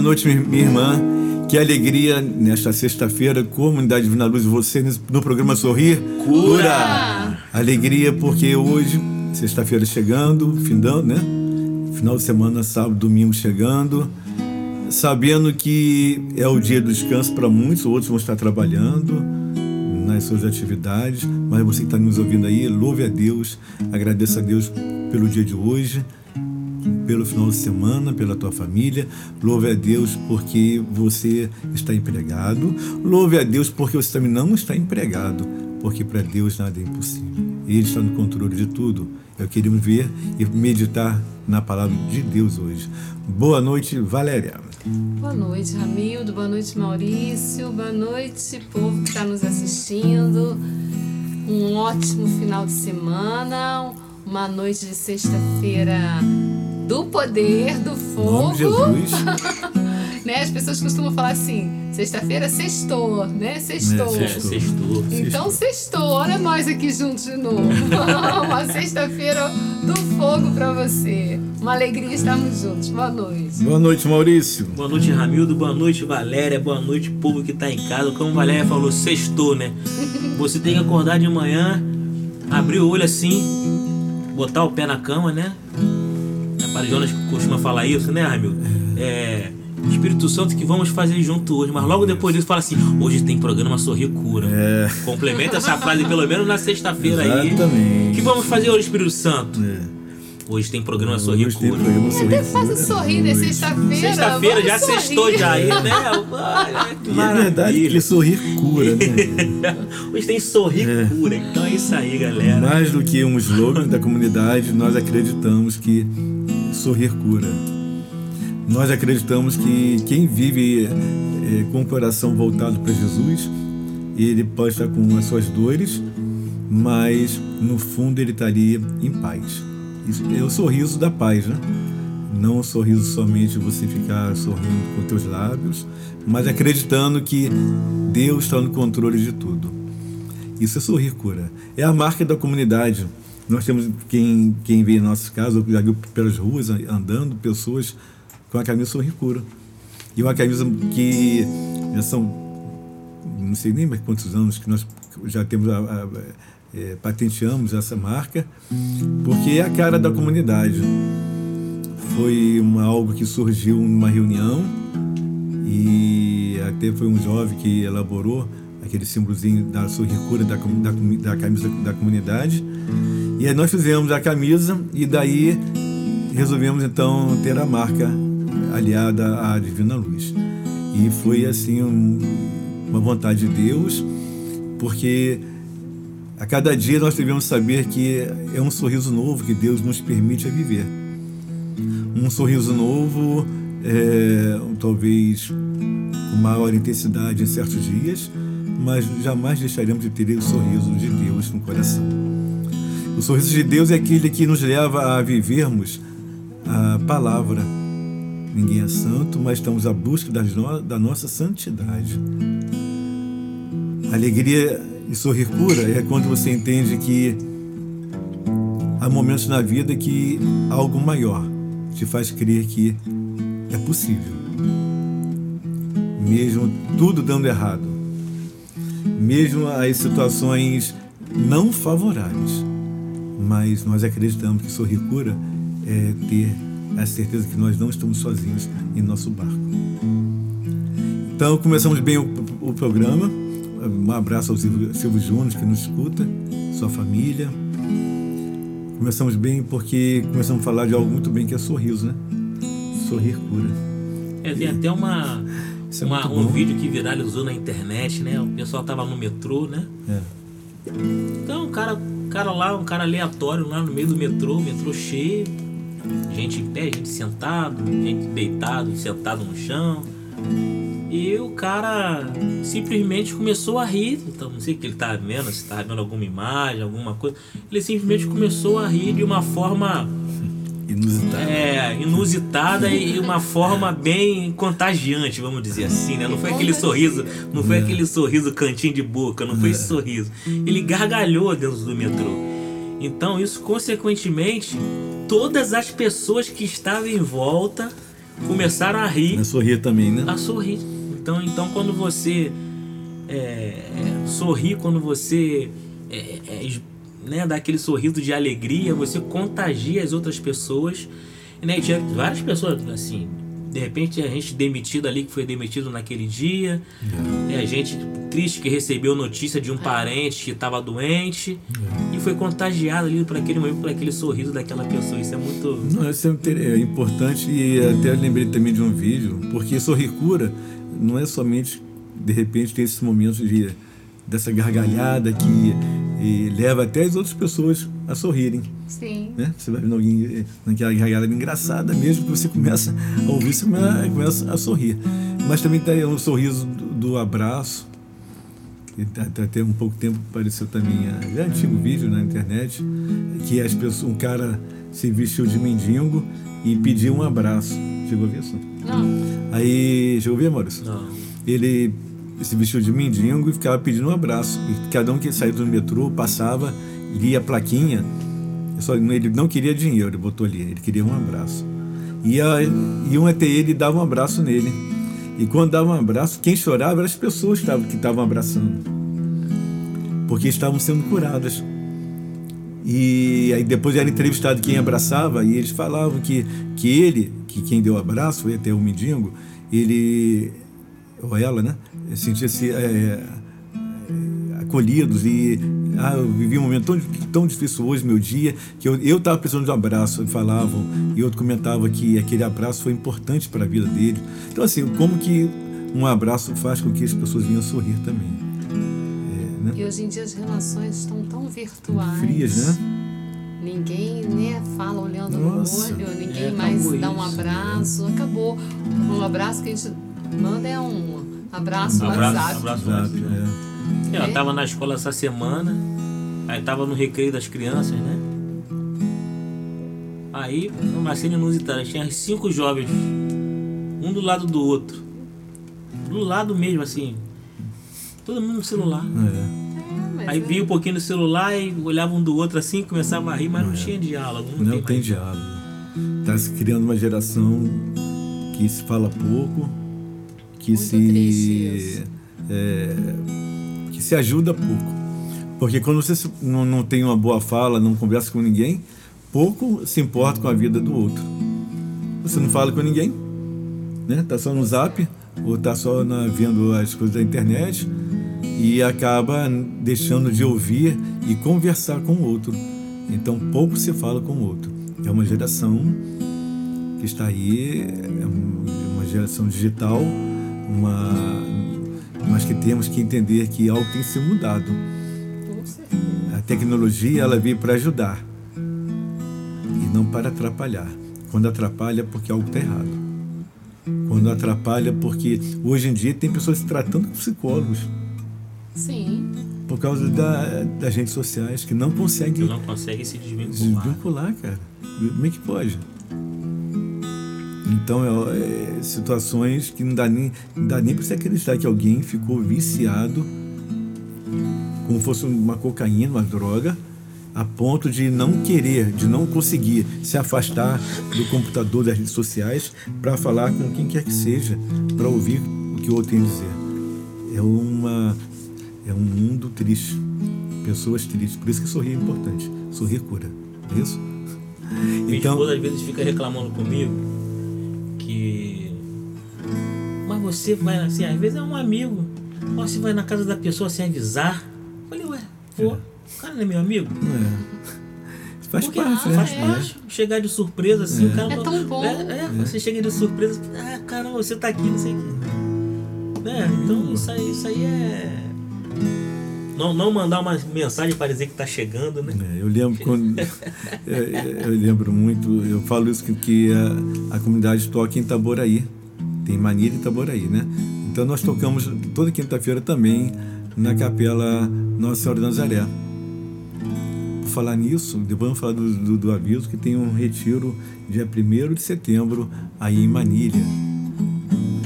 Noite, minha irmã. Que alegria nesta sexta-feira, comunidade Divina Luz, você no programa Sorrir Cura. Alegria porque hoje, sexta-feira chegando, findando, né? Final de semana, sábado, domingo chegando, sabendo que é o dia do descanso para muitos, outros vão estar trabalhando nas suas atividades, mas você que está nos ouvindo aí, louve a Deus, agradeça a Deus pelo dia de hoje pelo final de semana, pela tua família. Louve a Deus porque você está empregado. Louve a Deus porque você também não está empregado, porque para Deus nada é impossível. Ele está no controle de tudo. Eu queria ver e meditar na palavra de Deus hoje. Boa noite, Valéria. Boa noite, Ramildo. Boa noite, Maurício. Boa noite, povo que está nos assistindo. Um ótimo final de semana. Uma noite de sexta-feira do poder do fogo. Jesus. né? As pessoas costumam falar assim: sexta-feira sextou, né? Sextou. É, sextou. Então sextou. Olha nós aqui juntos de novo. Uma sexta-feira do fogo para você. Uma alegria estarmos juntos. Boa noite. Boa noite, Maurício. Boa noite, Ramildo. Boa noite, Valéria. Boa noite, povo que está em casa. Como a Valéria falou, sextou, né? Você tem que acordar de manhã, abrir o olho assim, botar o pé na cama, né? Padre Jonas costuma falar isso, né, Ramil? É. Espírito Santo que vamos fazer junto hoje, mas logo depois disso fala assim: hoje tem programa Sorrir Cura. É. Complementa essa frase pelo menos na sexta-feira aí. Exatamente. que vamos fazer hoje, Espírito Santo? É. Hoje tem programa Sorrir Hoje Cura. tem programa Sorrir Até faz o sorrir, né? Sexta-feira. Sexta-feira já vamos sextou sorrir. já aí, né? Olha, que E é verdade que maravilha. ele sorrir cura, né? Hoje tem Sorrir É. Cura. Então é isso aí, galera. Mais do que um slogan da comunidade, nós acreditamos que sorrir cura. Nós acreditamos que quem vive eh, com o coração voltado para Jesus, ele pode estar com as suas dores, mas no fundo ele estaria em paz. Isso é o sorriso da paz, né? Não o sorriso somente você ficar sorrindo com teus lábios, mas acreditando que Deus está no controle de tudo. Isso é sorrir cura. É a marca da comunidade. Nós temos quem, quem vê em nossos casos, já viu pelas ruas andando, pessoas com a camisa sorrir cura. E uma camisa que já são, não sei nem mais quantos anos que nós já temos, a, a, é, patenteamos essa marca, porque é a cara da comunidade. Foi uma, algo que surgiu numa reunião e até foi um jovem que elaborou aquele símbolozinho da sorricura da, da, da camisa da comunidade. E aí nós fizemos a camisa e daí resolvemos então ter a marca aliada à Divina Luz. E foi assim um- uma vontade de Deus, porque a cada dia nós devemos saber que é um sorriso novo que Deus nos permite viver. Um sorriso novo é, talvez com maior intensidade em certos dias, mas jamais deixaremos de ter o sorriso de Deus no coração. O sorriso de Deus é aquele que nos leva a vivermos a palavra. Ninguém é santo, mas estamos à busca da nossa santidade. Alegria e sorrir cura é quando você entende que há momentos na vida que algo maior te faz crer que é possível. Mesmo tudo dando errado, mesmo as situações não favoráveis, mas nós acreditamos que sorrir cura é ter a certeza que nós não estamos sozinhos em nosso barco. Então começamos bem o, o programa um abraço ao Silvio, Silvio Júnior que nos escuta, sua família. Começamos bem porque começamos a falar de algo muito bem que é sorriso, né? Sorrir cura. É, tem até uma, é uma um vídeo que viralizou na internet, né? O pessoal tava no metrô, né? É. Então, um cara, cara lá, um cara aleatório lá no meio do metrô, metrô cheio, gente em pé, gente sentado, gente deitado, sentado no chão. E o cara simplesmente começou a rir. Então, não sei o que ele estava vendo, se estava vendo alguma imagem, alguma coisa. Ele simplesmente começou a rir de uma forma. Inusitada. É, inusitada e uma forma bem contagiante, vamos dizer assim, né? Não foi aquele sorriso, não foi é. aquele sorriso cantinho de boca, não foi esse é. sorriso. Ele gargalhou dentro do metrô. Então, isso consequentemente, todas as pessoas que estavam em volta começaram a rir. A sorrir também, né? A sorrir. Então, então quando você é, sorri, quando você é, é, né, dá aquele sorriso de alegria, você contagia as outras pessoas. Né? E tinha várias pessoas assim, de repente a gente demitido ali, que foi demitido naquele dia, é. a gente triste que recebeu notícia de um parente que estava doente é. e foi contagiado ali por aquele momento, por aquele sorriso daquela pessoa. Isso é muito. Não, isso é importante e até lembrei também de um vídeo, porque sorrir cura não é somente, de repente, ter esses momentos de, dessa gargalhada que leva até as outras pessoas a sorrirem. Sim. Né? Você vai vendo alguém naquela gargalhada engraçada, mesmo que você começa a ouvir, você começa a sorrir. Mas também tem um sorriso do, do abraço, até, até um pouco tempo apareceu também, é antigo vídeo na internet, que as pessoas, um cara se vestiu de mendigo e pediu um abraço. Chegou a ver isso? Não. Aí, chegou a ver, Maurício? Não. Ele se vestiu de mendigo e ficava pedindo um abraço. E cada um que saía do metrô passava, lia a plaquinha. Só, ele não queria dinheiro, ele botou ali, ele queria um abraço. Ia, iam até ele e um abraço nele. E quando dava um abraço, quem chorava eram as pessoas que estavam abraçando. Porque estavam sendo curadas. E aí depois era entrevistado quem abraçava e eles falavam que, que ele, que quem deu o abraço, foi até o mendigo, ele, ou ela, né, sentia-se é, acolhidos e ah, eu vivi um momento tão, tão difícil hoje, meu dia, que eu estava precisando de um abraço, falavam, e outro comentava que aquele abraço foi importante para a vida dele. Então, assim, como que um abraço faz com que as pessoas venham sorrir também. É, né? E hoje em dia as relações estão tão virtuais. Frias, né? Ninguém né, fala olhando Nossa, no olho, ninguém é, mais dá um abraço. Né? Acabou. Um abraço que a gente manda é um abraço, abraço WhatsApp. Abraço, WhatsApp. É. Eu estava na escola essa semana, aí estava no recreio das crianças, né? Aí, uma cena inusitada, tinha cinco jovens, um do lado do outro. Do lado mesmo, assim. Todo mundo no celular. É. Aí via um pouquinho no celular e olhava um do outro assim, começava a rir, mas não, não é. tinha diálogo. Não, não tem, tem diálogo. Está se criando uma geração que se fala pouco, que Muito se. É, que se ajuda pouco. Porque quando você não, não tem uma boa fala, não conversa com ninguém, pouco se importa com a vida do outro. Você não fala com ninguém, né? Tá só no zap ou tá só na, vendo as coisas da internet e acaba deixando de ouvir e conversar com o outro. Então pouco se fala com o outro. É uma geração que está aí, é uma geração digital, uma mas que temos que entender que algo tem que ser mudado. A tecnologia ela veio para ajudar e não para atrapalhar. Quando atrapalha é porque algo está errado. Quando atrapalha, porque hoje em dia tem pessoas se tratando com psicólogos. Sim. Por causa da, das redes sociais, que não conseguem Que não consegue se desvincular. desvincular, cara. Como é que pode? Então, é, é, situações que não dá nem, não dá nem para você acreditar que alguém ficou viciado, como fosse uma cocaína, uma droga, a ponto de não querer, de não conseguir se afastar do computador, das redes sociais, para falar com quem quer que seja, para ouvir o que o outro tem a dizer. É, uma, é um mundo triste, pessoas tristes. Por isso que sorrir é importante. Sorrir cura, não é isso? Minha Então, esposa às vezes fica reclamando comigo que. Mas você vai assim, às vezes é um amigo. Ó, você vai na casa da pessoa sem avisar. Eu falei, ué, pô, o cara não é meu amigo? é, faz Porque, parte, ah, né? faz parte. Chegar de surpresa assim, o cara. É tão bom. É, é, você chega de surpresa, ah, caramba, você tá aqui, não sei o quê. Né? Então isso aí, isso aí é. Não, não mandar uma mensagem para dizer que tá chegando, né? É, eu lembro quando é, é, eu lembro muito, eu falo isso que, que a, a comunidade toca em Itaboraí, tem mania de Itaboraí, né? Então nós tocamos toda quinta-feira também na capela Nossa Senhora da Nazaré. Por falar nisso, depois vamos falar do, do, do aviso que tem um retiro dia 1 de setembro aí em Manilha,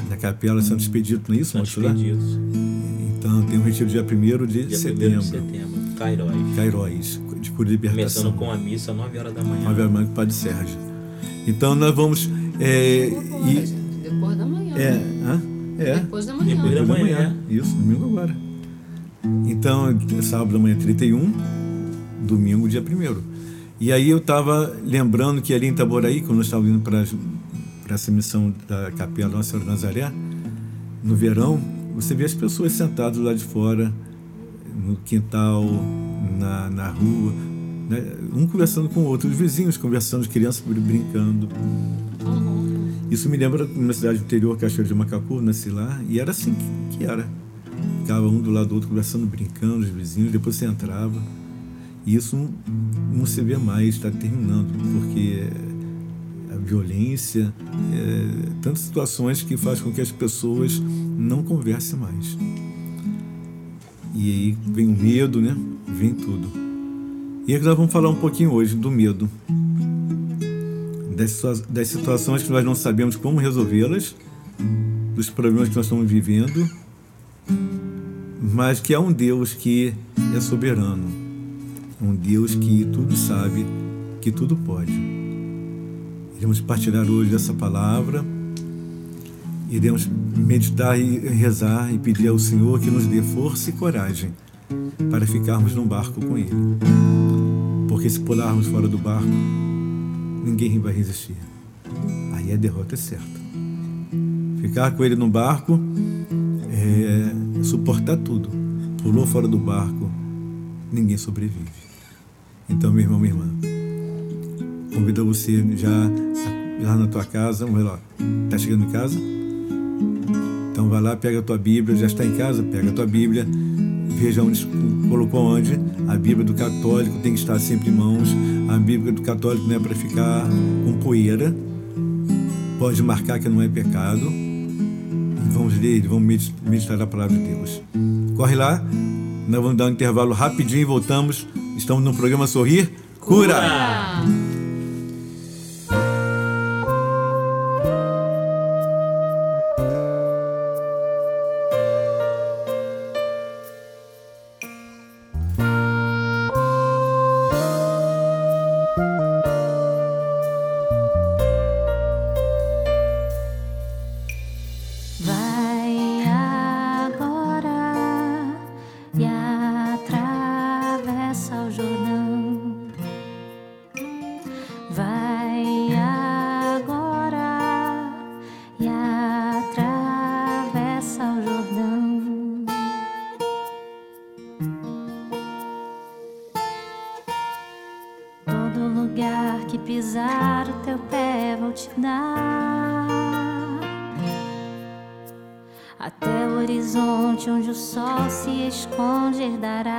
na capela Santo Expedito, não é isso, São moço? Então tem um retiro dia 1 de Dia 1 de setembro, setembro, Cairóis. Cairóis, de cura de libertação. Começando com a missa às 9 horas da manhã. Ave Maria com o Padre Sérgio. Então nós vamos. É, Agora, e, depois da manhã. é, né? hã? é, Depois da manhã. Depois da depois da manhã. manhã. Isso, domingo agora. Então, sábado da manhã 31, domingo dia 1 E aí eu estava lembrando que ali em Itaboraí, quando nós estávamos indo para essa missão da Capela Nossa Senhora de Nazaré, no verão, você vê as pessoas sentadas lá de fora, no quintal, na, na rua, né? um conversando com o outro, os vizinhos conversando, as crianças brincando. Uhum. Isso me lembra uma cidade interior, Cachoeira de Macacu, nasci lá, e era assim que, que era. Ficava um do lado do outro conversando, brincando, os vizinhos, depois você entrava. E isso não, não se vê mais, está terminando, porque a violência, é, tantas situações que faz com que as pessoas não conversem mais. E aí vem o medo, né? Vem tudo. E aí nós vamos falar um pouquinho hoje do medo das situações que nós não sabemos como resolvê-las, dos problemas que nós estamos vivendo, mas que há um Deus que é soberano, um Deus que tudo sabe, que tudo pode. Iremos partilhar hoje essa palavra, iremos meditar e rezar e pedir ao Senhor que nos dê força e coragem para ficarmos no barco com Ele. Porque se pularmos fora do barco, ninguém vai resistir. Aí a derrota é certa. Ficar com ele no barco é suportar tudo. Pulou fora do barco, ninguém sobrevive. Então, meu irmão, minha irmã, convido você já lá na tua casa, ver lá, tá chegando em casa? Então vai lá, pega a tua Bíblia, já está em casa, pega a tua Bíblia, veja onde colocou onde. A Bíblia do católico tem que estar sempre em mãos. A Bíblia do católico não é para ficar com poeira. Pode marcar que não é pecado. Vamos ler, vamos medit- meditar a palavra de Deus. Corre lá, nós vamos dar um intervalo rapidinho e voltamos. Estamos no programa Sorrir Cura. Ah, antara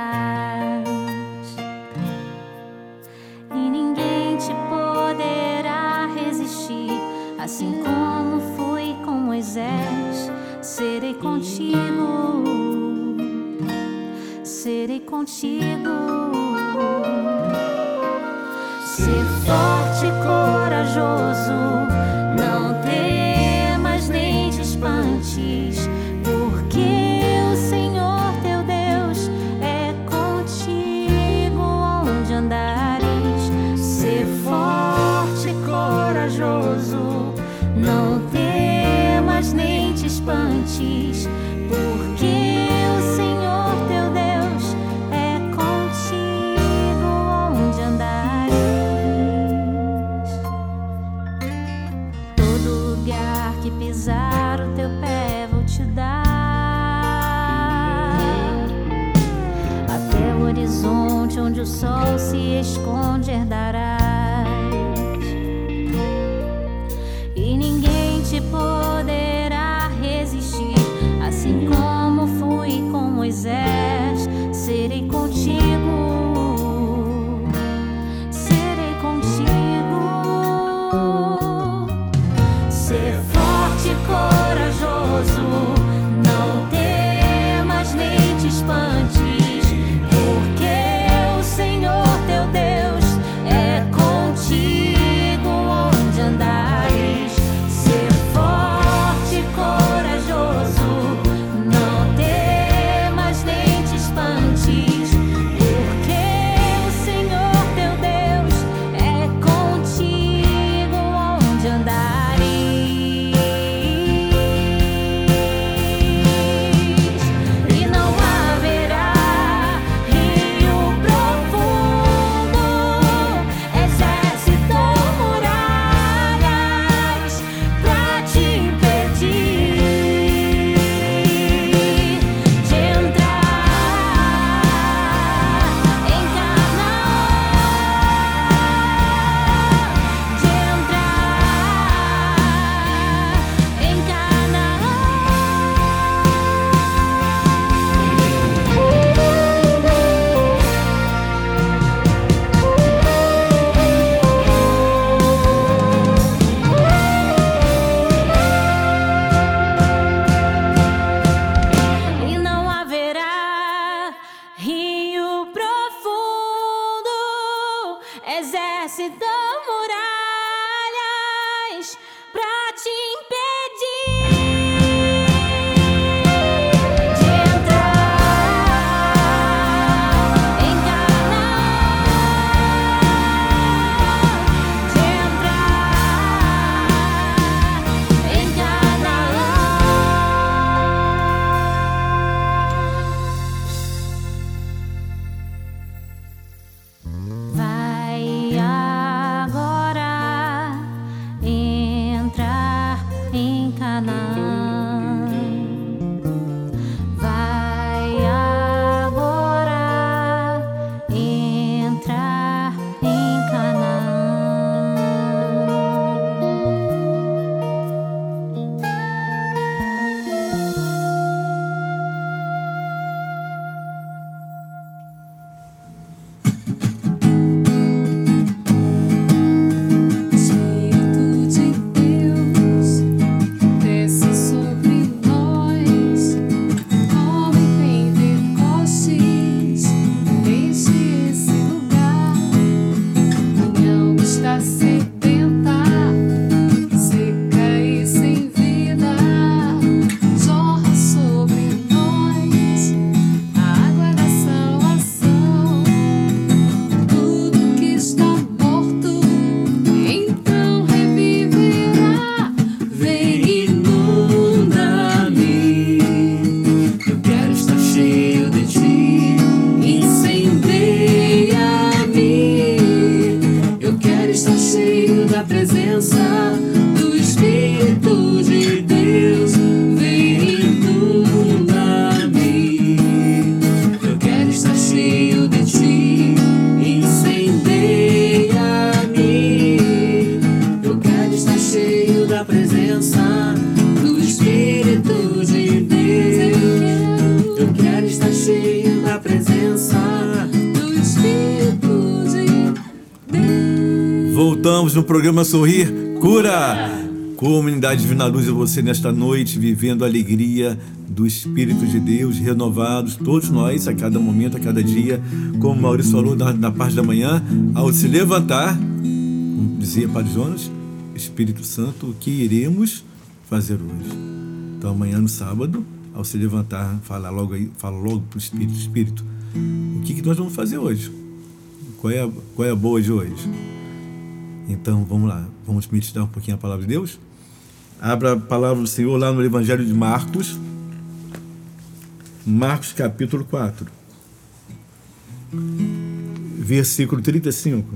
programa Sorrir Cura. Comunidade Divina Luz e você nesta noite, vivendo a alegria do Espírito de Deus, renovados, todos nós, a cada momento, a cada dia, como Maurício falou na, na parte da manhã, ao se levantar, como dizia Padre Jonas, Espírito Santo, o que iremos fazer hoje? Então amanhã no sábado, ao se levantar, fala logo aí, fala logo para o Espírito, Espírito, o que, que nós vamos fazer hoje? Qual é, a, qual é a boa de hoje? Então vamos lá, vamos meditar um pouquinho a palavra de Deus? Abra a palavra do Senhor lá no Evangelho de Marcos, Marcos capítulo 4, versículo 35.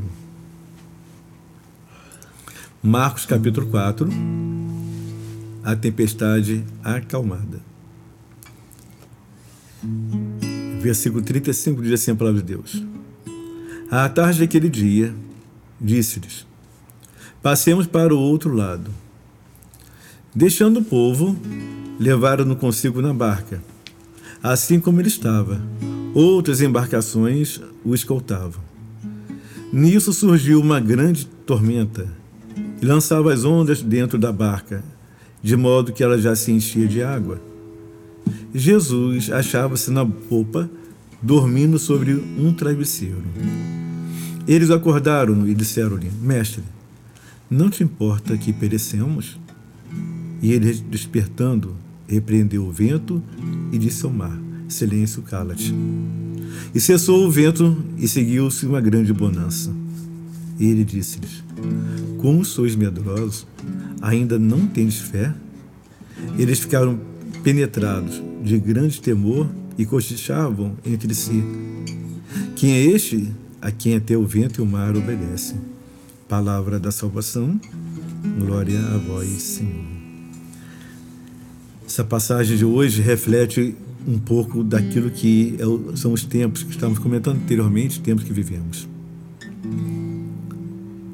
Marcos capítulo 4, a tempestade acalmada. Versículo 35 diz assim a palavra de Deus. À tarde daquele dia, disse-lhes: Passemos para o outro lado. Deixando o povo, levaram-no consigo na barca, assim como ele estava. Outras embarcações o escoltavam. Nisso surgiu uma grande tormenta e lançava as ondas dentro da barca, de modo que ela já se enchia de água. Jesus achava-se na popa, dormindo sobre um travesseiro. Eles acordaram e disseram-lhe: Mestre, não te importa que perecemos? E ele, despertando, repreendeu o vento e disse ao mar: Silêncio, cala-te. E cessou o vento e seguiu-se uma grande bonança. E ele disse-lhes: Como sois medrosos, ainda não tendes fé? Eles ficaram penetrados de grande temor e cochichavam entre si: Quem é este a quem até o vento e o mar obedecem? Palavra da salvação, glória a vós, Senhor. Essa passagem de hoje reflete um pouco daquilo que é são os tempos que estávamos comentando anteriormente, tempos que vivemos.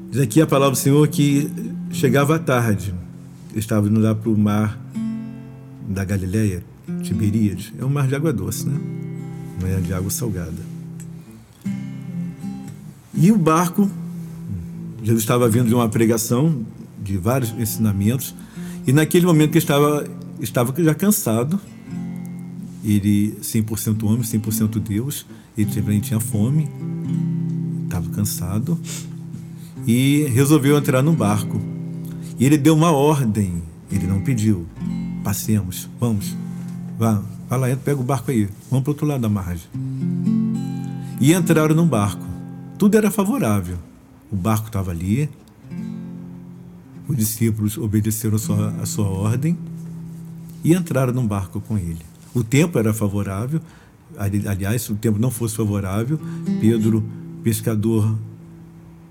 Diz aqui a palavra do Senhor que chegava à tarde, estava indo lá para o mar da Galileia, Tiberíades. É um mar de água doce, né? Não é de água salgada. E o barco, Jesus estava vindo de uma pregação, de vários ensinamentos, e naquele momento que estava estava já cansado. Ele, 100% homem, 100% Deus, ele também tinha fome, estava cansado e resolveu entrar no barco. E ele deu uma ordem, ele não pediu. Passemos, vamos, vá, vá lá, pega o barco aí, vamos para o outro lado da margem. E entraram no barco. Tudo era favorável. O barco estava ali, os discípulos obedeceram a sua, a sua ordem e entraram num barco com ele. O tempo era favorável, aliás, se o tempo não fosse favorável, Pedro, pescador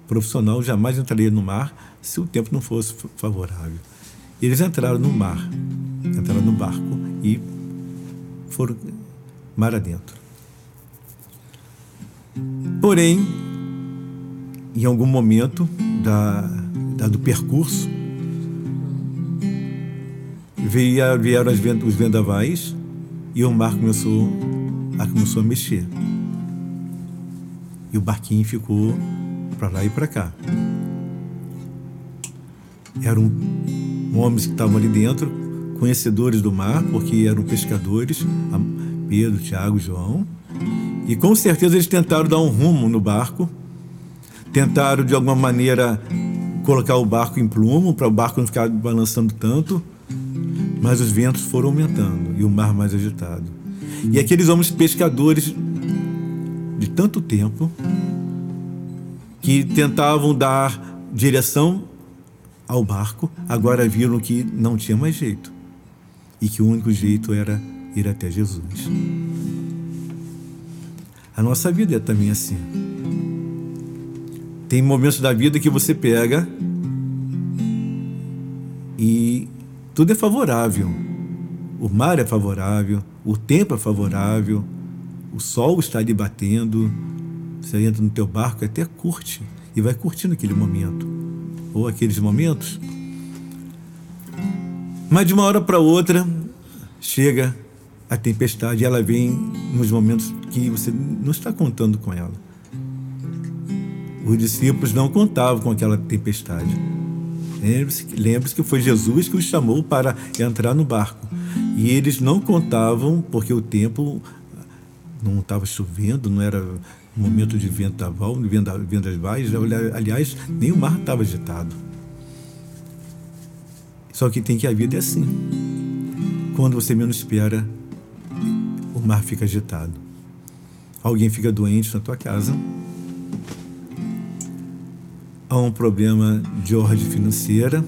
profissional, jamais entraria no mar se o tempo não fosse favorável. Eles entraram no mar, entraram no barco e foram mar adentro. Porém, em algum momento da, da do percurso, veio, vieram os vendavais e o mar começou a, começou a mexer. E o barquinho ficou para lá e para cá. Eram homens que estavam ali dentro, conhecedores do mar, porque eram pescadores, Pedro, Tiago, João. E com certeza eles tentaram dar um rumo no barco, tentaram de alguma maneira colocar o barco em plumo para o barco não ficar balançando tanto mas os ventos foram aumentando e o mar mais agitado. E aqueles homens pescadores de tanto tempo que tentavam dar direção ao barco, agora viram que não tinha mais jeito e que o único jeito era ir até Jesus. A nossa vida é também assim. Tem momentos da vida que você pega e tudo é favorável. O mar é favorável, o tempo é favorável, o sol está ali batendo. Você entra no teu barco e até curte e vai curtindo aquele momento ou aqueles momentos. Mas de uma hora para outra chega a tempestade e ela vem nos momentos que você não está contando com ela. Os discípulos não contavam com aquela tempestade. Lembre-se lembre que foi Jesus que os chamou para entrar no barco. E eles não contavam, porque o tempo não estava chovendo, não era momento de vendaval, vendavais. Aliás, nem o mar estava agitado. Só que tem que a vida é assim. Quando você menos espera, o mar fica agitado. Alguém fica doente na tua casa. Há um problema de ordem financeira.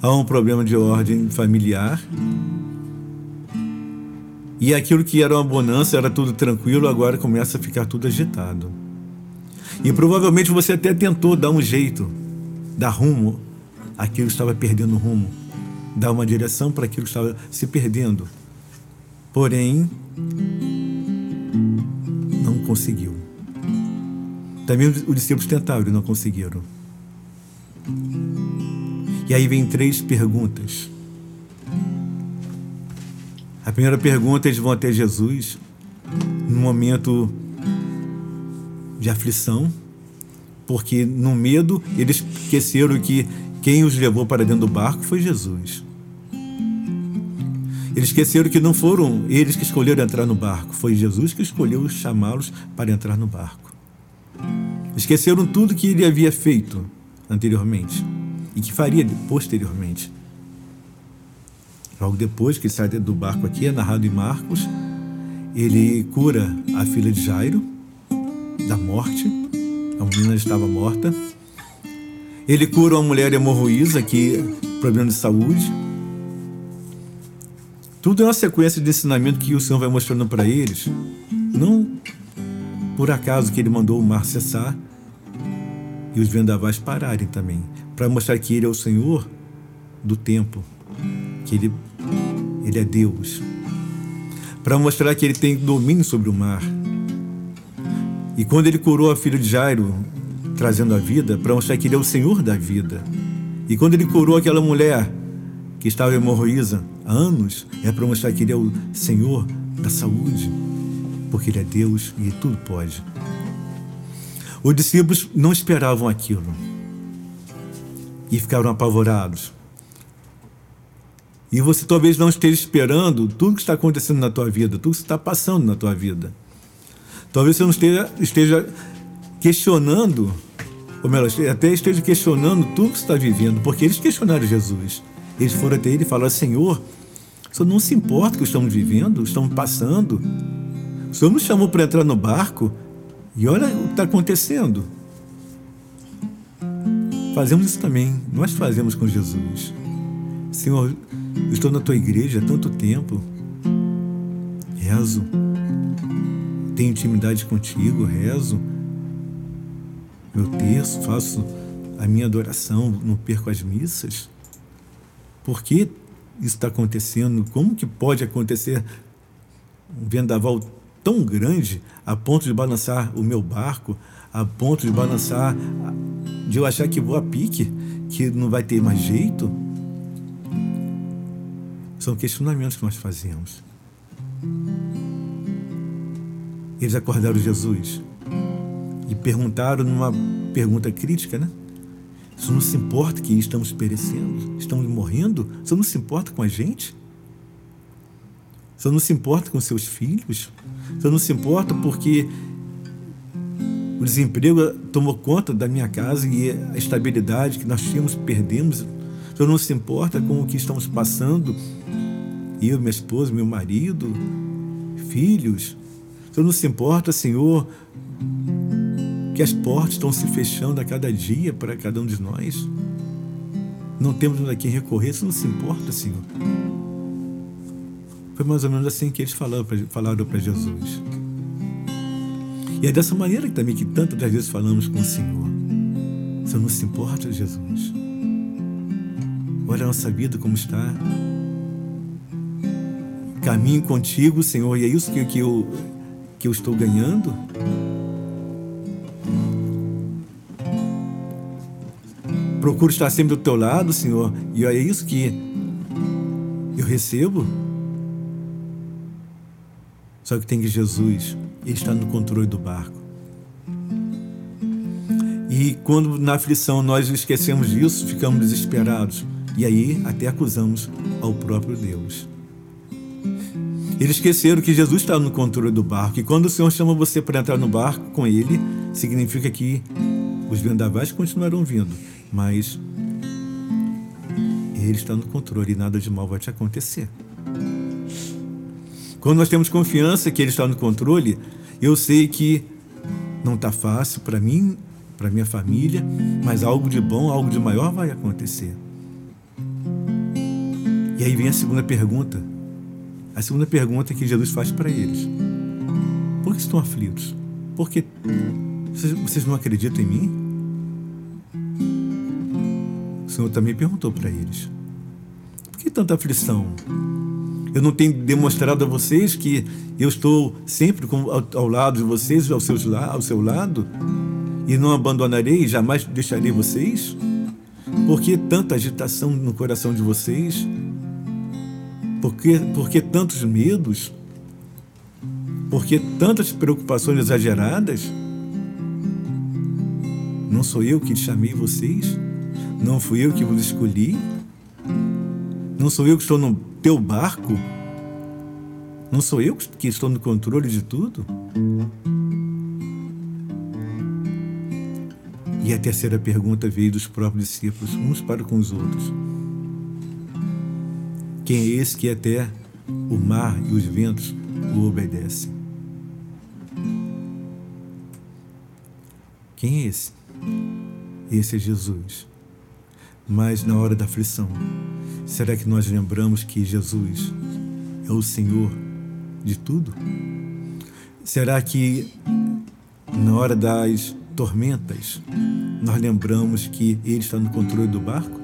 Há um problema de ordem familiar. E aquilo que era uma bonança, era tudo tranquilo, agora começa a ficar tudo agitado. E provavelmente você até tentou dar um jeito, dar rumo àquilo que estava perdendo rumo dar uma direção para aquilo que estava se perdendo. Porém, não conseguiu. Também os discípulos tentaram e não conseguiram. E aí vem três perguntas. A primeira pergunta, eles vão até Jesus num momento de aflição, porque no medo eles esqueceram que quem os levou para dentro do barco foi Jesus. Eles esqueceram que não foram eles que escolheram entrar no barco, foi Jesus que escolheu chamá-los para entrar no barco. Esqueceram tudo que ele havia feito anteriormente e que faria posteriormente. Logo depois que ele sai do barco aqui, é narrado em Marcos, ele cura a filha de Jairo da morte. A menina estava morta. Ele cura uma mulher hemorroísa que problema de saúde. Tudo é uma sequência de ensinamento que o Senhor vai mostrando para eles. Não por acaso que ele mandou o mar cessar e os vendavais pararem também, para mostrar que ele é o Senhor do tempo, que ele, ele é Deus, para mostrar que ele tem domínio sobre o mar. E quando ele curou a filha de Jairo, trazendo a vida, para mostrar que ele é o Senhor da vida. E quando ele curou aquela mulher que estava hemorroísa há anos, é para mostrar que Ele é o Senhor da saúde, porque Ele é Deus e tudo pode. Os discípulos não esperavam aquilo e ficaram apavorados. E você talvez não esteja esperando tudo que está acontecendo na tua vida, tudo que está passando na tua vida. Talvez você não esteja, esteja questionando, ou melhor, até esteja questionando tudo que está vivendo, porque eles questionaram Jesus. Eles foram até ele e falaram: Senhor, o senhor não se importa que estamos vivendo, estamos passando. O senhor nos chamou para entrar no barco e olha o que está acontecendo. Fazemos isso também, nós fazemos com Jesus. Senhor, estou na tua igreja há tanto tempo, rezo, tenho intimidade contigo, rezo meu terço, faço a minha adoração, não perco as missas. Por que isso está acontecendo? Como que pode acontecer um vendaval tão grande a ponto de balançar o meu barco, a ponto de balançar, de eu achar que vou a pique, que não vai ter mais jeito? São questionamentos que nós fazemos. Eles acordaram Jesus e perguntaram numa pergunta crítica, né? Você não se importa que estamos perecendo, estamos morrendo? Você não se importa com a gente? Você não se importa com seus filhos? Você não se importa porque o desemprego tomou conta da minha casa e a estabilidade que nós tínhamos perdemos? Você não se importa com o que estamos passando? Eu, minha esposa, meu marido, filhos? Você não se importa, Senhor, que as portas estão se fechando a cada dia para cada um de nós. Não temos a quem recorrer, isso não se importa, Senhor. Foi mais ou menos assim que eles falaram para Jesus. E é dessa maneira que também que tantas das vezes falamos com o Senhor. Senhor, não se importa, Jesus. Olha a nossa vida como está. Caminho contigo, Senhor, e é isso que, que, eu, que eu estou ganhando. Procuro estar sempre do teu lado, Senhor, e é isso que eu recebo. Só que tem que Jesus, Ele está no controle do barco. E quando na aflição nós esquecemos disso, ficamos desesperados. E aí até acusamos ao próprio Deus. Eles esqueceram que Jesus está no controle do barco. E quando o Senhor chama você para entrar no barco com Ele, significa que os vendavais continuarão vindo, mas Ele está no controle e nada de mal vai te acontecer. Quando nós temos confiança que Ele está no controle, eu sei que não está fácil para mim, para minha família, mas algo de bom, algo de maior vai acontecer. E aí vem a segunda pergunta. A segunda pergunta que Jesus faz para eles: Por que estão aflitos? Porque vocês, vocês não acreditam em mim? O Senhor também perguntou para eles: Por que tanta aflição? Eu não tenho demonstrado a vocês que eu estou sempre ao, ao lado de vocês, ao, seus, ao seu lado, e não abandonarei, jamais deixarei vocês? Por que tanta agitação no coração de vocês? Por que, por que tantos medos? Por que tantas preocupações exageradas? Não sou eu que chamei vocês? Não fui eu que vos escolhi? Não sou eu que estou no teu barco? Não sou eu que estou no controle de tudo? E a terceira pergunta veio dos próprios discípulos, uns para com os outros. Quem é esse que até o mar e os ventos o obedecem? Quem é esse? Esse é Jesus. Mas na hora da aflição, será que nós lembramos que Jesus é o Senhor de tudo? Será que na hora das tormentas nós lembramos que Ele está no controle do barco?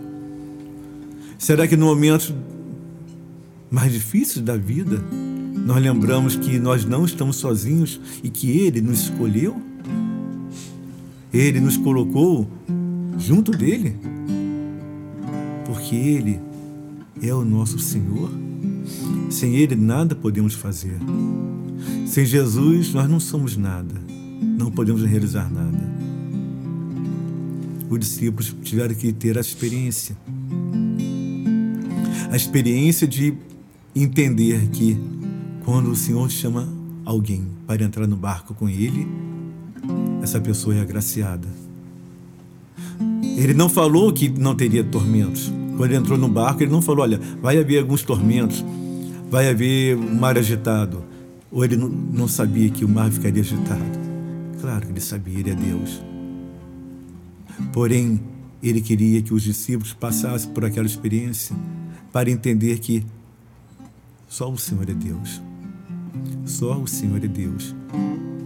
Será que no momento mais difíceis da vida, nós lembramos que nós não estamos sozinhos e que Ele nos escolheu? Ele nos colocou junto dele, porque Ele é o nosso Senhor. Sem Ele nada podemos fazer. Sem Jesus nós não somos nada, não podemos realizar nada. Os discípulos tiveram que ter a experiência a experiência de entender que quando o Senhor chama alguém para entrar no barco com ele, essa pessoa é agraciada. Ele não falou que não teria tormentos. Quando ele entrou no barco, ele não falou: olha, vai haver alguns tormentos, vai haver o mar agitado. Ou ele não, sabia que o mar ficaria agitado. Claro que ele sabia, ele é Deus. Porém, ele queria que os discípulos passassem por aquela experiência para entender que só o Senhor é Deus. Só o Senhor é Deus.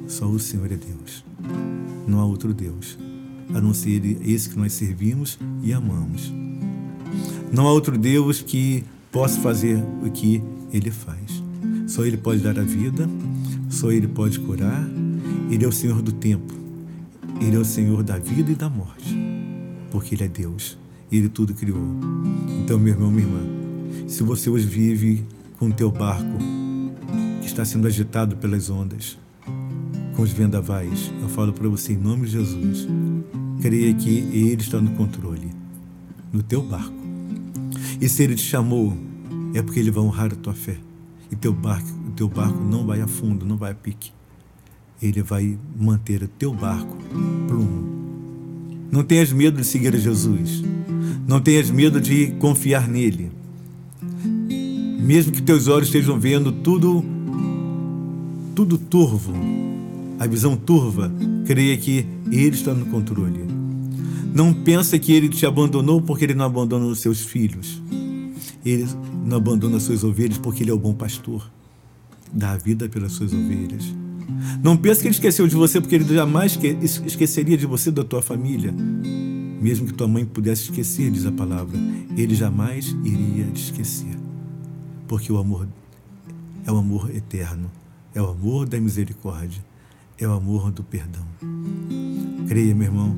Só o Senhor é Deus. Não há outro Deus, a não ser esse que nós servimos e amamos. Não há outro Deus que possa fazer o que Ele faz. Só Ele pode dar a vida, só Ele pode curar. Ele é o Senhor do tempo. Ele é o Senhor da vida e da morte, porque Ele é Deus. Ele tudo criou. Então, meu irmão, minha irmã, se você hoje vive com o teu barco que está sendo agitado pelas ondas, com os vendavais. Eu falo para você em nome de Jesus. Creia que Ele está no controle, no teu barco. E se Ele te chamou, é porque Ele vai honrar a tua fé. E teu barco, teu barco não vai a fundo, não vai a pique. Ele vai manter o teu barco plumo. Não tenhas medo de seguir a Jesus. Não tenhas medo de confiar nele mesmo que teus olhos estejam vendo tudo tudo turvo, a visão turva, creia que ele está no controle. Não pensa que ele te abandonou porque ele não abandona os seus filhos. Ele não abandona as suas ovelhas porque ele é o bom pastor. Dá a vida pelas suas ovelhas. Não pense que ele esqueceu de você porque ele jamais esqueceria de você da tua família. Mesmo que tua mãe pudesse esquecer, diz a palavra, ele jamais iria te esquecer porque o amor é o amor eterno, é o amor da misericórdia, é o amor do perdão. Creia, meu irmão,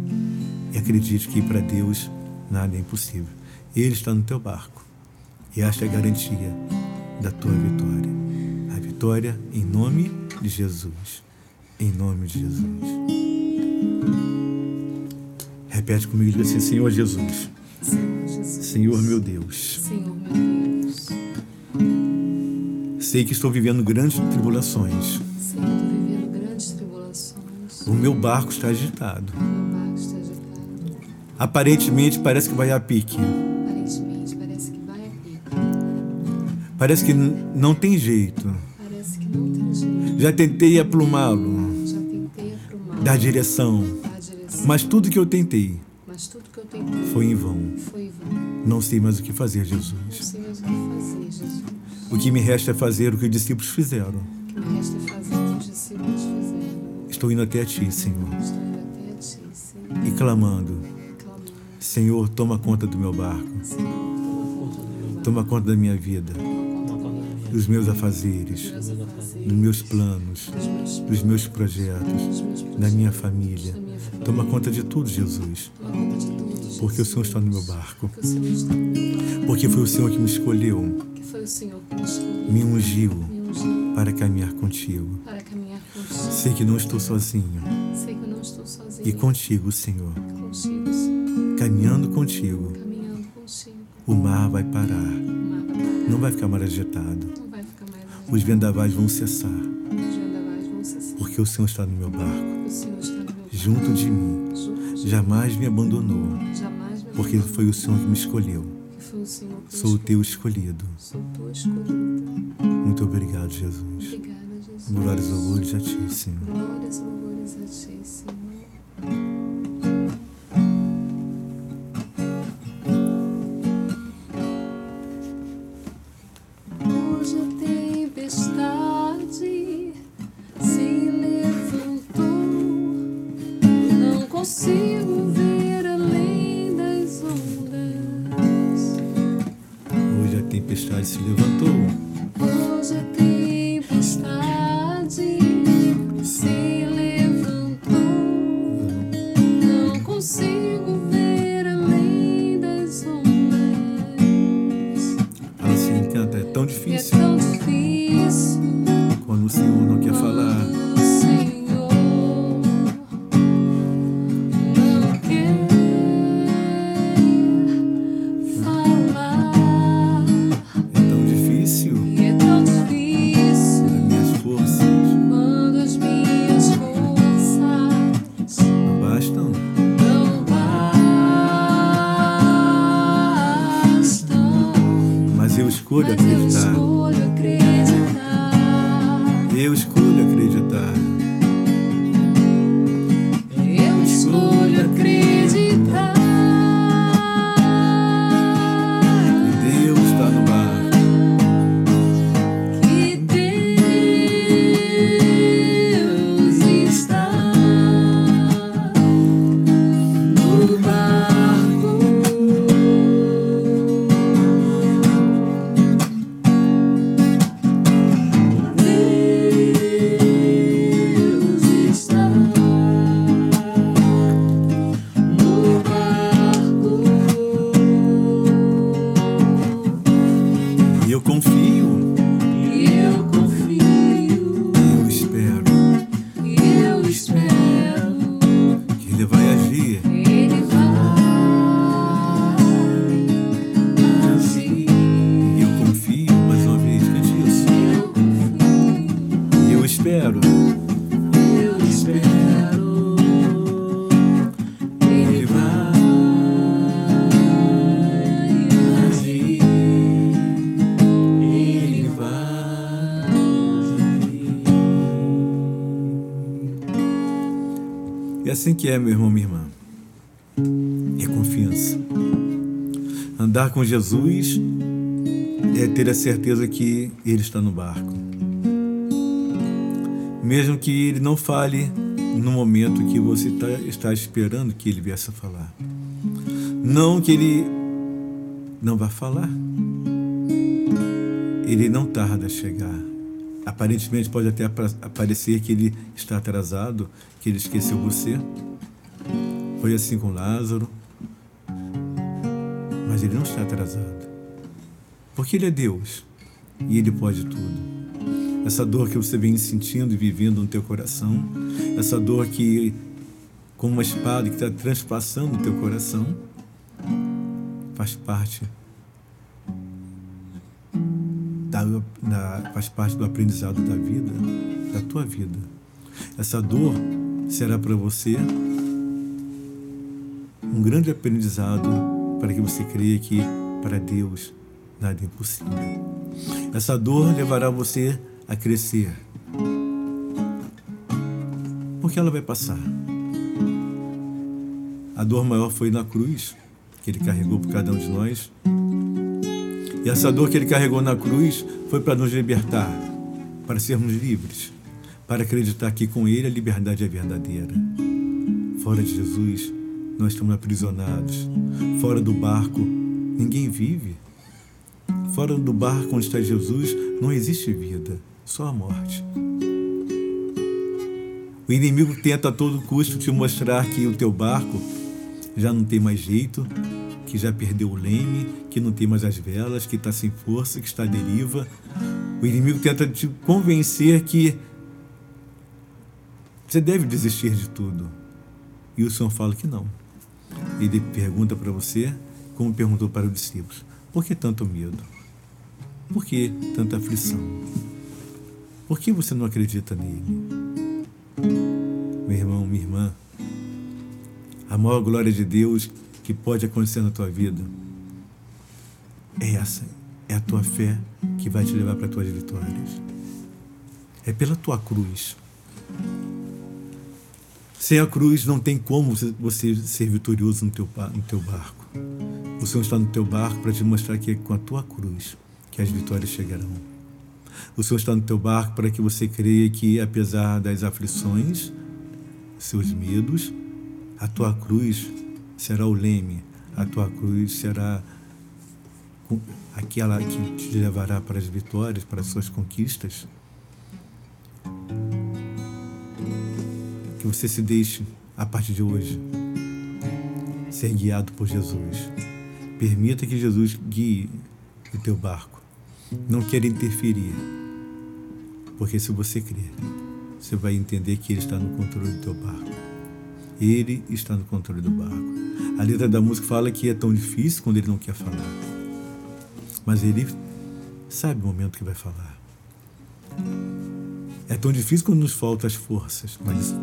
e acredite que para Deus nada é impossível. Ele está no teu barco e esta é a garantia da tua vitória. A vitória em nome de Jesus. Em nome de Jesus. Repete comigo, diga assim, Senhor Jesus, Senhor Jesus. Senhor meu Deus, Senhor meu Deus. sei que estou vivendo grandes tribulações. Sei que estou vivendo grandes tribulações. O meu barco está agitado. Aparentemente parece que vai a pique. Aparentemente parece que vai a pique. Parece que não tem jeito. Parece que não tem jeito. Já tentei aplumá-lo, Já tentei aprumar. dar direção, dar direção. mas tudo que eu tentei Mas tudo que eu tentei foi em vão. foi em vão. Não sei mais o que fazer, Não Jesus. sei mais o que fazer, Jesus. O que me resta é fazer o que os discípulos fizeram. O que me resta é fazer o que os discípulos fizeram. Estou indo até a Ti, Senhor, Estou indo até a Ti, Senhor. e Clamando. Senhor, toma conta do meu barco, toma conta da minha vida, dos meus afazeres, dos meus planos, Dos meus projetos, da minha família. Toma conta de tudo, Jesus, porque o Senhor está no meu barco, Porque foi o Senhor que me escolheu, me ungiu para caminhar contigo. Sei que não estou sozinho. E contigo, Senhor, Contigo, Senhor. Caminhando contigo, Caminhando contigo. o mar vai parar, O mar vai parar. não vai ficar mais agitado, ficar mais agitado. os vendavais vão cessar, Os vendavais vão cessar. porque o Senhor está no meu barco, no meu barco. junto de mim, Junto de jamais me abandonou, Jamais me porque abandonou. foi o Senhor que me escolheu. O Senhor Sou o teu escolhido. Sou tua escolhida. Muito obrigado, Jesus. Obrigada, Jesus. Glórias e louvores a ti, Senhor. Glórias e louvores a ti, Senhor. Assim que é, meu irmão, minha irmã. É confiança. Andar com Jesus é ter a certeza que Ele está no barco. Mesmo que Ele não fale no momento que você tá, está esperando que Ele viesse a falar. Não que Ele não vá falar. Ele não tarda a chegar. Aparentemente pode até apa- aparecer que ele está atrasado, que ele esqueceu você. Foi assim com Lázaro. Mas ele não está atrasado. Porque ele é Deus e ele pode tudo. Essa dor que você vem sentindo e vivendo no teu coração, essa dor que como uma espada que está transpassando o teu coração, faz parte da, da, faz parte do aprendizado da vida, da tua vida. Essa dor será para você um grande aprendizado para que você creia que para Deus nada é impossível. Essa dor levará você a crescer, porque ela vai passar. A dor maior foi na cruz, que ele carregou por cada um de nós. E essa dor que ele carregou na cruz foi para nos libertar, para sermos livres, para acreditar que com ele a liberdade é verdadeira. Fora de Jesus, nós estamos aprisionados. Fora do barco, ninguém vive. Fora do barco onde está Jesus, não existe vida, só a morte. O inimigo tenta a todo custo te mostrar que o teu barco já não tem mais jeito, que já perdeu o leme, que não tem mais as velas, que está sem força, que está à deriva. O inimigo tenta te convencer que você deve desistir de tudo. E o Senhor fala que não. Ele pergunta para você, como perguntou para os discípulos: por que tanto medo? Por que tanta aflição? Por que você não acredita nele? Meu irmão, minha irmã, a maior glória de Deus que pode acontecer na tua vida é essa, é a tua fé que vai te levar para as tuas vitórias. É pela tua cruz. Sem a cruz não tem como você ser vitorioso no teu, no teu barco. O Senhor está no teu barco para te mostrar que é com a tua cruz que as vitórias chegarão. O Senhor está no teu barco para que você creia que, apesar das aflições, seus medos, a tua cruz será o leme, a tua cruz será aquela que te levará para as vitórias, para as suas conquistas. Que você se deixe, a partir de hoje, ser guiado por Jesus. Permita que Jesus guie o teu barco. Não quer interferir. Porque se você crer, você vai entender que Ele está no controle do teu barco. Ele está no controle do barco. A letra da música fala que é tão difícil quando Ele não quer falar. Mas Ele sabe o momento que vai falar. É tão difícil quando nos faltam as forças, mas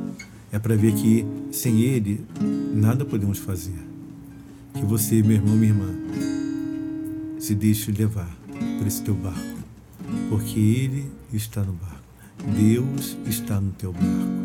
é para ver que sem Ele nada podemos fazer. Que você, meu irmão, minha irmã, se deixe levar por esse teu barco, porque Ele está no barco. Deus está no teu barco.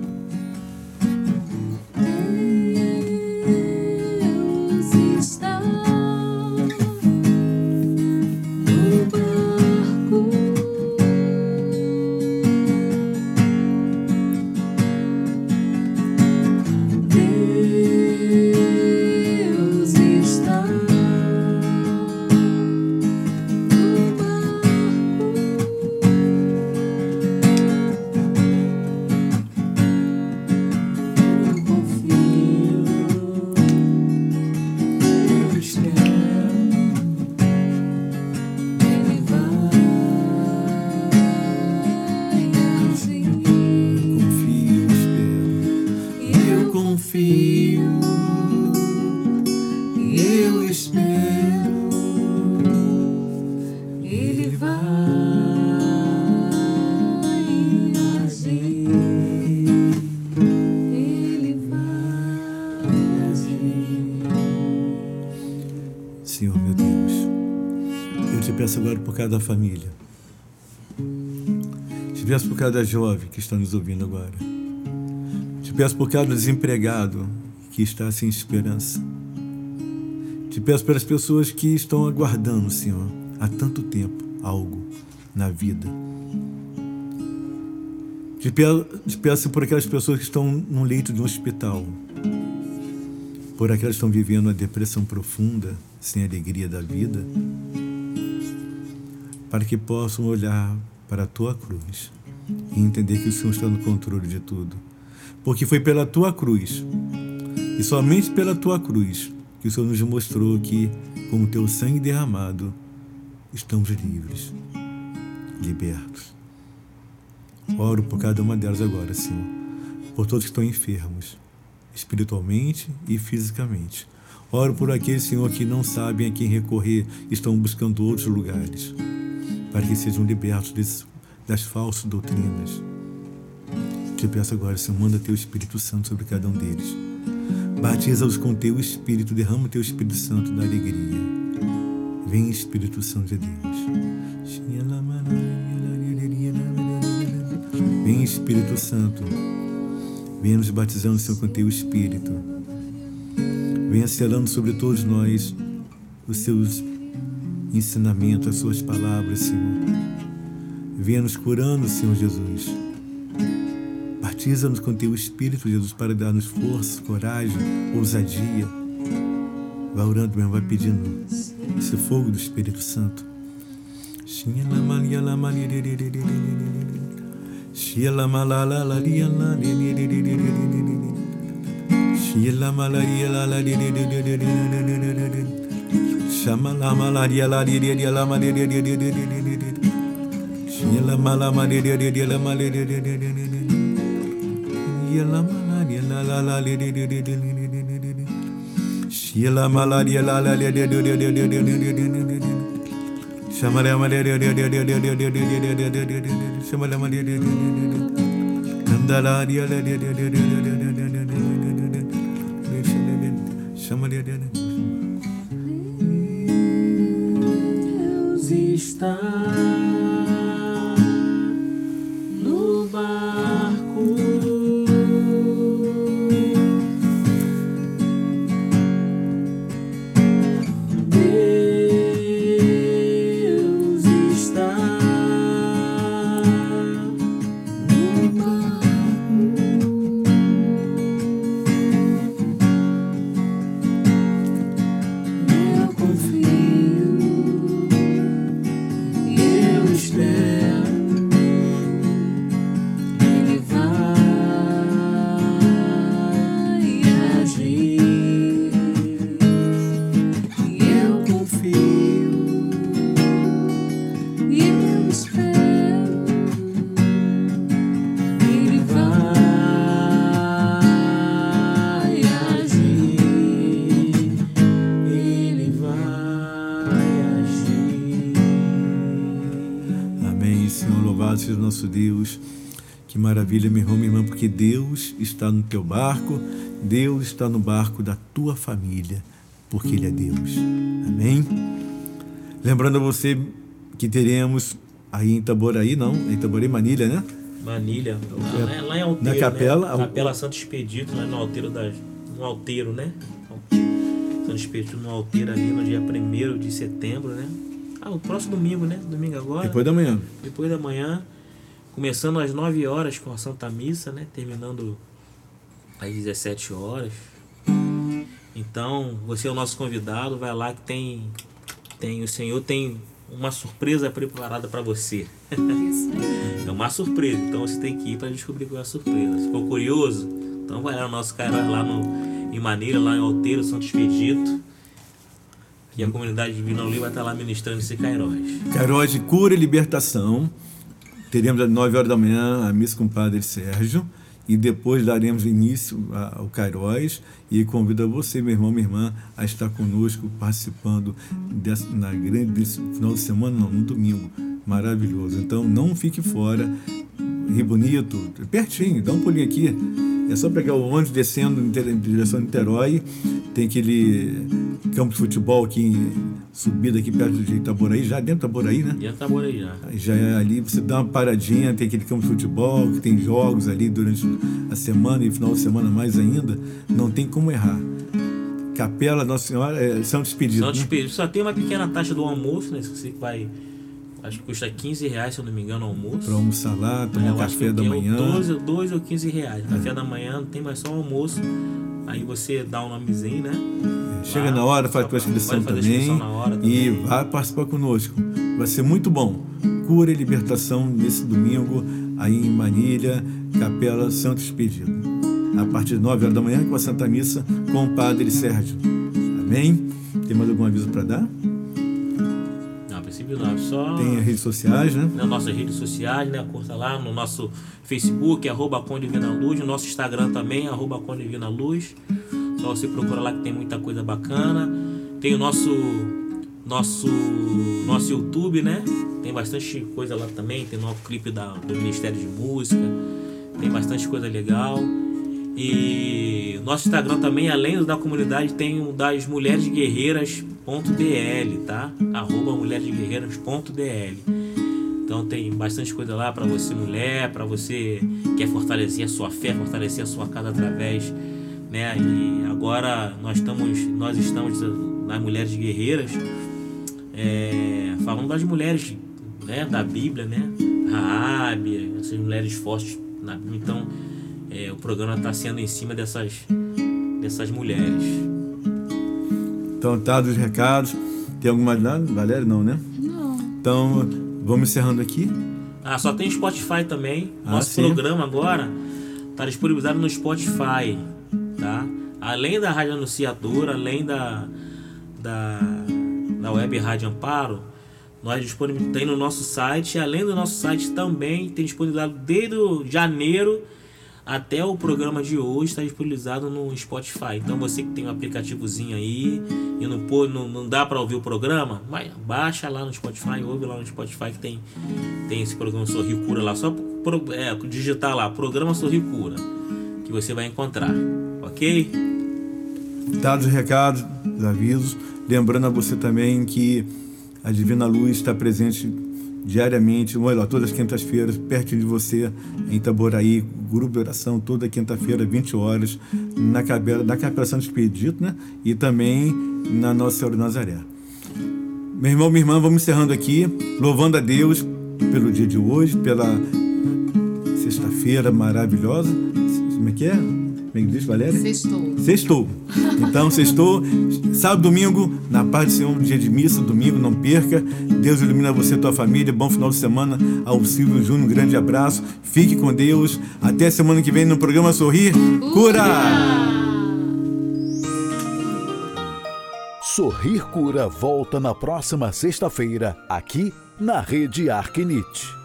Cada jovem que está nos ouvindo agora. Te peço por cada desempregado que está sem esperança. Te peço pelas pessoas que estão aguardando, Senhor, há tanto tempo algo na vida. Te peço, te peço por aquelas pessoas que estão num leito de um hospital, por aquelas que estão vivendo uma depressão profunda, sem alegria da vida para que possam olhar para a tua cruz e entender que o Senhor está no controle de tudo. Porque foi pela tua cruz, e somente pela tua cruz, que o Senhor nos mostrou que, com o teu sangue derramado, estamos livres, libertos. Oro por cada uma delas agora, Senhor, por todos que estão enfermos, espiritualmente e fisicamente. Oro por aqueles, Senhor, que não sabem a quem recorrer, estão buscando outros lugares, para que sejam libertos desse, das falsas doutrinas. Te peço agora, Senhor, manda teu Espírito Santo sobre cada um deles. Batiza-os com teu Espírito, derrama teu Espírito Santo da alegria. Vem, Espírito Santo de Deus. Vem, Espírito Santo. Venha nos batizando, Senhor, com teu Espírito. Venha selando sobre todos nós os seus ensinamentos, as suas palavras, Senhor. Venha nos curando, Senhor Jesus. Batiza-nos com teu Espírito, Jesus, para dar-nos força, coragem, ousadia. Vai orando mesmo, vai pedindo esse fogo do Espírito Santo. Shama la malaria la la la di la malaria la la la la Deus está maravilha, meu irmão, minha irmã, porque Deus está no teu barco, Deus está no barco da tua família, porque Ele é Deus. Amém? Lembrando a você que teremos aí em Itaboraí, não, em Itaboraí, Manilha, né? Manilha, lá, lá em Alteiro, Na capela, né? Capela Santo Expedito, lá no Alteiro, das, no Alteiro, né? Santo Expedito no Alteiro ali no dia 1 de setembro, né? Ah, o próximo domingo, né? Domingo agora. Depois da manhã. Depois da manhã, começando às 9 horas com a Santa Missa, né? Terminando às 17 horas. Então, você é o nosso convidado, vai lá que tem tem o Senhor tem uma surpresa preparada para você. Isso. É uma surpresa, então você tem que ir para descobrir qual é a surpresa. Ficou curioso? Então vai lá no nosso cara lá no, em Maneira, lá em Alteiro, Santo Expedito. E a comunidade Divina Ali vai estar lá ministrando esse Cairós. Cairós de cura e libertação. Teremos às 9 horas da manhã a missa com o Padre Sérgio. E depois daremos início ao Cairós. E convido a você, meu irmão, minha irmã, a estar conosco, participando dessa, na grande, desse final de semana, não, no domingo. Maravilhoso. Então não fique fora. Rio Bonito, pertinho, dá um pulinho aqui. É só pegar o ônibus descendo em direção a Niterói. Tem aquele campo de futebol aqui, em- subida aqui perto de Itaboraí, já dentro de Itaboraí, né? Já tá por aí já. Já é ali, você dá uma paradinha, tem aquele campo de futebol, que tem jogos ali durante a semana e final de semana mais ainda. Não tem como errar. Capela Nossa Senhora, é, São Despedido. Santo né? Expedito só tem uma pequena taxa do almoço, né? Você vai. Acho que custa 15 reais, se eu não me engano, o almoço. Pra almoçar lá, tomar É, um acho café da é manhã. 12, 12 ou 15 reais. Café da manhã não tem mais só o almoço. Aí você dá um nomezinho, né? Chega Lá, na hora, faz tua inscrição também. hora E também. vai participar conosco. Vai ser muito bom. Cura e libertação nesse domingo, aí em Manilha, Capela Santo Expedito. A partir de 9 horas da manhã, com a Santa Missa, com o Padre Sérgio. Amém? Tem mais algum aviso para dar? Civil não. Só Tem as redes sociais, né? nas nossas redes sociais, né? Curta lá no nosso Facebook, arroba Conde Divina Luz, no nosso Instagram também, arroba Conde Divina Luz. Só você procura lá que tem muita coisa bacana. Tem o nosso nosso nosso YouTube, né? Tem bastante coisa lá também, tem novo clipe da, do Ministério de Música. Tem bastante coisa legal. E nosso Instagram também, além da comunidade, tem o das Mulheres Guerreiras.dl, tá? Arroba mulheresguerreiras.dl. Então tem bastante coisa lá para você mulher, para você que quer fortalecer a sua fé, fortalecer a sua casa através, né? E agora nós estamos, nós estamos nas Mulheres Guerreiras, é, falando das mulheres, né? Da Bíblia, né? Raabe, essas mulheres fortes na Bíblia. Então é, o programa está sendo em cima dessas dessas mulheres. Então, tá dos recados. Tem alguma lá? Valéria, não, né? Não. Então, vamos encerrando aqui. Ah, só tem Spotify também. Ah, Nosso sim. programa agora tá disponibilizado no Spotify, tá? Além da Rádio Anunciadora, além da da, da Web Rádio Amparo, nós disponibilizamos tem no nosso site, além do nosso site também tem disponibilizado desde janeiro até o programa de hoje está disponibilizado no Spotify. Então você que tem um aplicativozinho aí e não, pô, não, não dá para ouvir o programa, vai, baixa lá no Spotify, ouve lá no Spotify que tem, tem esse programa Sorri Cura lá. Só pro, é, digitar lá, programa Sorri Cura, que você vai encontrar, ok? Dados os recados, os avisos. Lembrando a você também que a Divina Luz está presente diariamente, olha, lá, todas as quintas-feiras, perto de você, em Itaboraí, grupo de oração, toda quinta-feira, 20 horas, na Capela, na Capela Santo Expedito, né? E também na Nossa Senhora de Nazaré. Meu irmão, minha irmã, vamos encerrando aqui, louvando a Deus pelo dia de hoje, pela sexta-feira maravilhosa. Como é que é? Como que diz, Valéria? Sextou. Sextou. Então, sextou. Sábado, domingo, na paz do Senhor, dia de missa, domingo, não perca. Deus ilumina você e tua família. Bom final de semana ao Silvio Júnior. Um grande abraço. Fique com Deus. Até semana que vem no programa Sorrir Cura. Sorrir Cura volta na próxima sexta-feira, aqui na Rede Arquinite.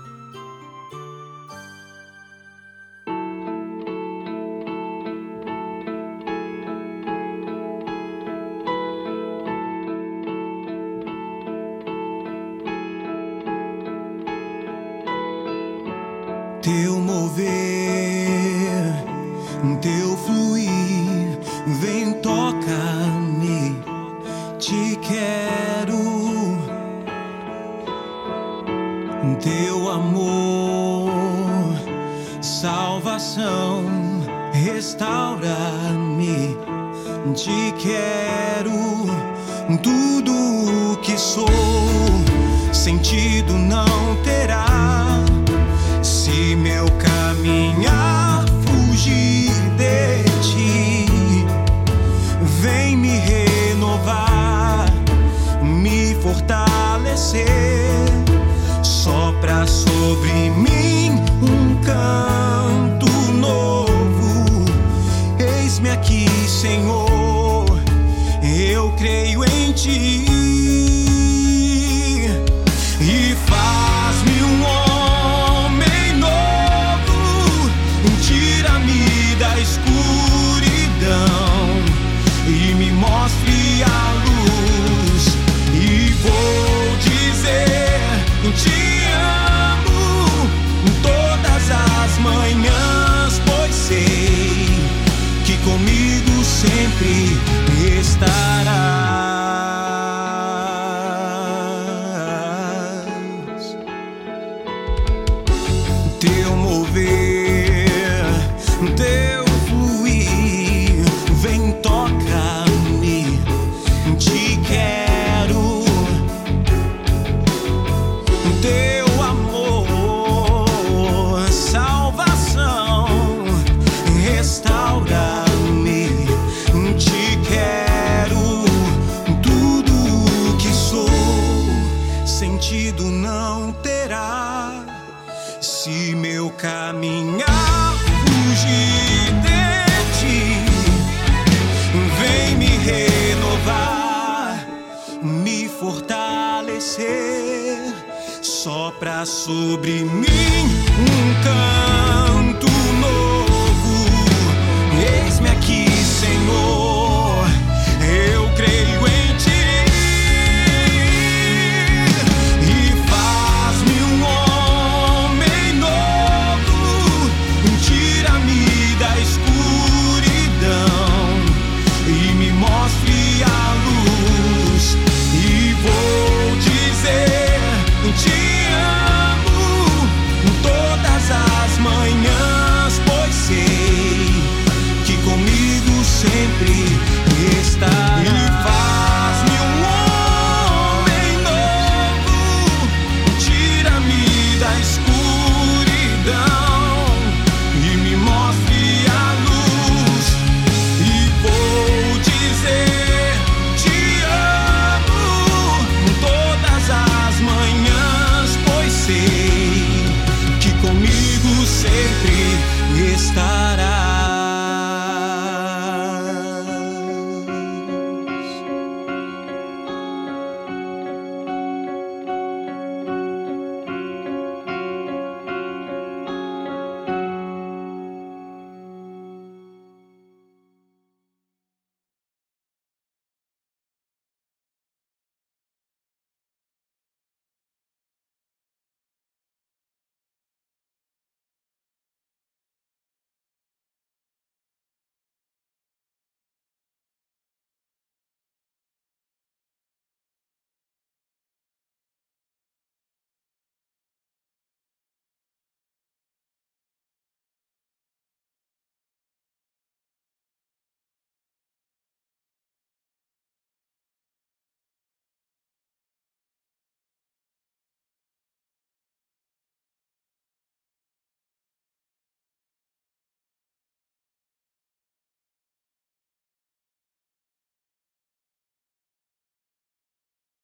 Creio em ti.